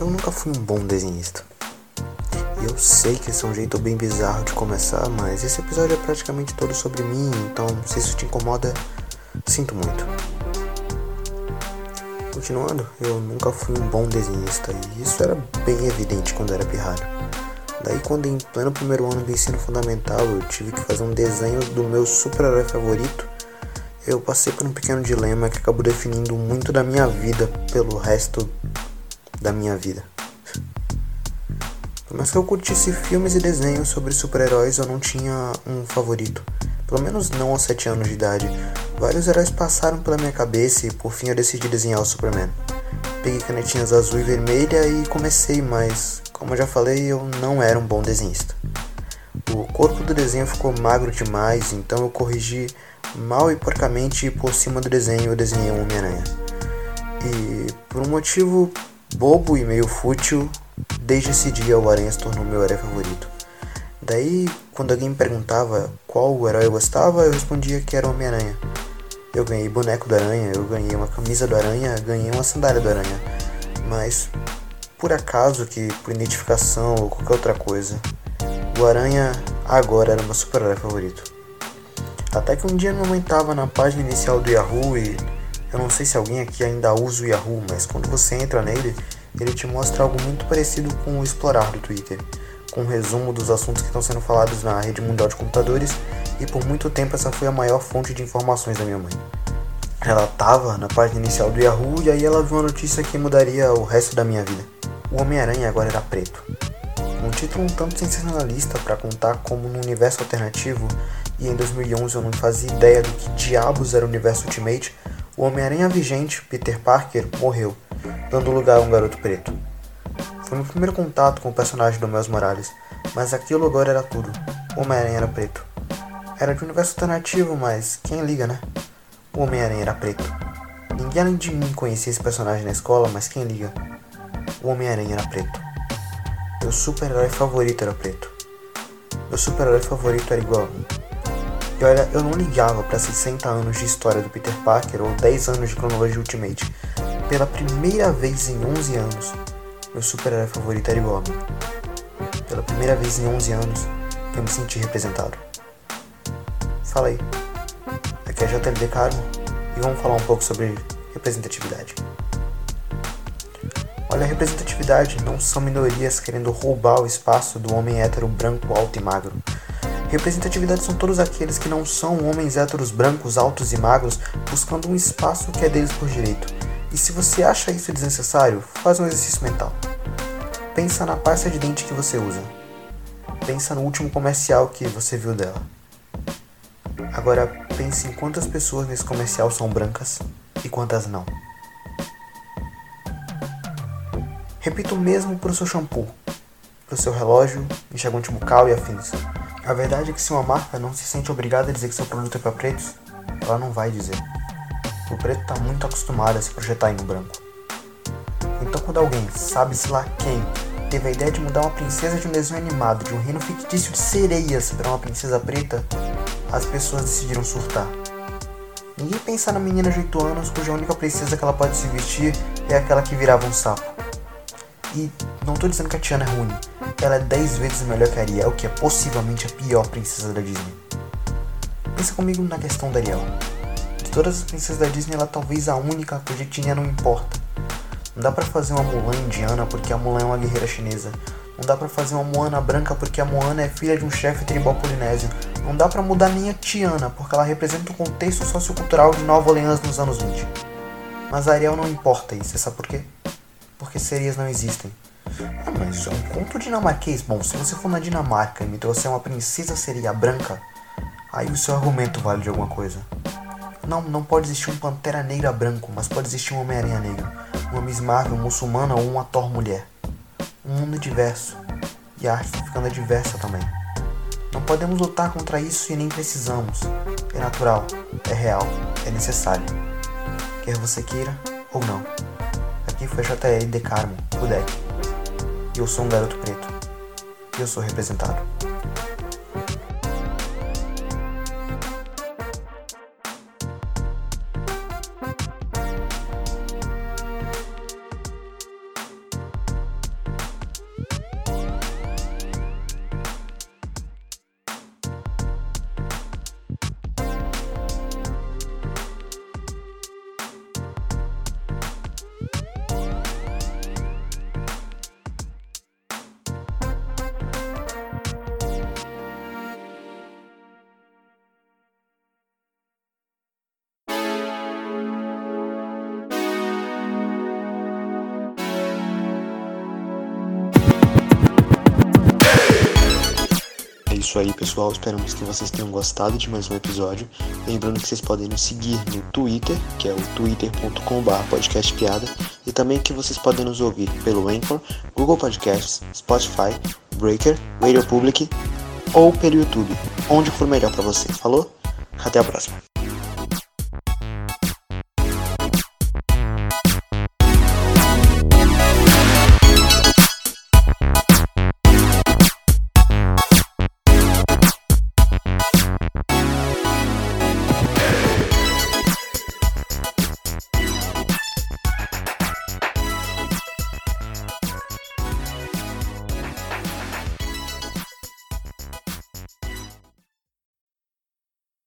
Eu nunca fui um bom desenhista. E eu sei que esse é um jeito bem bizarro de começar, mas esse episódio é praticamente todo sobre mim, então se isso te incomoda, sinto muito. Continuando, eu nunca fui um bom desenhista e isso era bem evidente quando era pirralho. Daí quando em pleno primeiro ano do ensino fundamental eu tive que fazer um desenho do meu super-herói favorito, eu passei por um pequeno dilema que acabou definindo muito da minha vida pelo resto da minha vida. Por mais que eu curtisse filmes e desenhos sobre super-heróis, eu não tinha um favorito. Pelo menos não aos 7 anos de idade. Vários heróis passaram pela minha cabeça e por fim eu decidi desenhar o Superman. Peguei canetinhas azul e vermelha e comecei, mas como eu já falei, eu não era um bom desenhista. O corpo do desenho ficou magro demais, então eu corrigi mal e porcamente e por cima do desenho eu desenhei um Homem-Aranha. E por um motivo bobo e meio fútil, desde esse dia o Aranha se tornou meu herói favorito. Daí, quando alguém me perguntava qual herói eu gostava, eu respondia que era o Homem-Aranha. Eu ganhei boneco do Aranha, eu ganhei uma camisa do Aranha, ganhei uma sandália do Aranha. Mas, por acaso que por identificação ou qualquer outra coisa, o Aranha agora era meu super-herói favorito. Até que um dia minha mãe tava na página inicial do Yahoo e eu não sei se alguém aqui ainda usa o Yahoo, mas quando você entra nele, ele te mostra algo muito parecido com o Explorar do Twitter, com um resumo dos assuntos que estão sendo falados na rede mundial de computadores, e por muito tempo essa foi a maior fonte de informações da minha mãe. Ela estava na página inicial do Yahoo e aí ela viu uma notícia que mudaria o resto da minha vida. O Homem-Aranha agora era preto. Um título um tanto sensacionalista para contar como no universo alternativo, e em 2011 eu não fazia ideia do que diabos era o universo Ultimate, o Homem-Aranha vigente, Peter Parker, morreu, dando lugar a um garoto preto. Foi meu primeiro contato com o personagem do Miles Morales, mas aquilo agora era tudo. O Homem-Aranha era preto. Era de um universo alternativo, mas quem liga, né? O Homem-Aranha era preto. Ninguém além de mim conhecia esse personagem na escola, mas quem liga? O Homem-Aranha era preto. Meu super-herói favorito era preto. Meu super-herói favorito era igual a mim. E olha, eu não ligava para 60 anos de história do Peter Parker ou 10 anos de cronologia Ultimate. Pela primeira vez em 11 anos, meu super-herói favorito era mim. Pela primeira vez em 11 anos, eu me senti representado. Fala aí. Aqui é JLD Carmo e vamos falar um pouco sobre representatividade. Olha, a representatividade não são minorias querendo roubar o espaço do homem hétero branco, alto e magro. Representatividade são todos aqueles que não são homens héteros brancos, altos e magros, buscando um espaço que é deles por direito. E se você acha isso desnecessário, faz um exercício mental. Pensa na pasta de dente que você usa. Pensa no último comercial que você viu dela. Agora pense em quantas pessoas nesse comercial são brancas e quantas não. Repita o mesmo para o seu shampoo, para o seu relógio, enxaguante bucal e afins. A verdade é que se uma marca não se sente obrigada a dizer que seu produto é para pretos, ela não vai dizer. O preto está muito acostumado a se projetar em um branco. Então quando alguém, sabe-se lá quem, teve a ideia de mudar uma princesa de um desenho animado de um reino fictício de sereias para uma princesa preta, as pessoas decidiram surtar. Ninguém pensa na menina de 8 anos cuja única princesa que ela pode se vestir é aquela que virava um sapo. E não tô dizendo que a Tiana é ruim, ela é 10 vezes melhor que Ariel, que é possivelmente a pior princesa da Disney. Pensa comigo na questão da Ariel. De todas as princesas da Disney, ela é talvez a única cuja etnia não importa. Não dá pra fazer uma Mulan indiana porque a Mulan é uma guerreira chinesa. Não dá pra fazer uma Moana branca porque a Moana é filha de um chefe tribal polinésio. Não dá pra mudar nem a Tiana porque ela representa o contexto sociocultural de Nova Orleans nos anos 20. Mas a Ariel não importa isso, sabe por quê? Porque sereias não existem. Ah, mas é um conto dinamarquês. Bom, se você for na Dinamarca e me trouxer uma princesa seria branca, aí o seu argumento vale de alguma coisa. Não, não pode existir um Pantera Negra branco, mas pode existir um Homem-Aranha negro, uma Miss Marvel muçulmana ou uma Thor mulher. Um mundo diverso. E a arte tá ficando diversa também. Não podemos lutar contra isso e nem precisamos. É natural, é real, é necessário. Quer você queira ou não. Aqui foi JL de Carmo, o deck. Eu sou um garoto preto. Eu sou representado. Isso aí, pessoal. Esperamos que vocês tenham gostado de mais um episódio. Lembrando que vocês podem nos seguir no Twitter, que é o twitter.com.br podcastpiada, e também que vocês podem nos ouvir pelo Anchor, Google Podcasts, Spotify, Breaker, Radio Public ou pelo YouTube, onde for melhor para vocês. Falou? Até a próxima.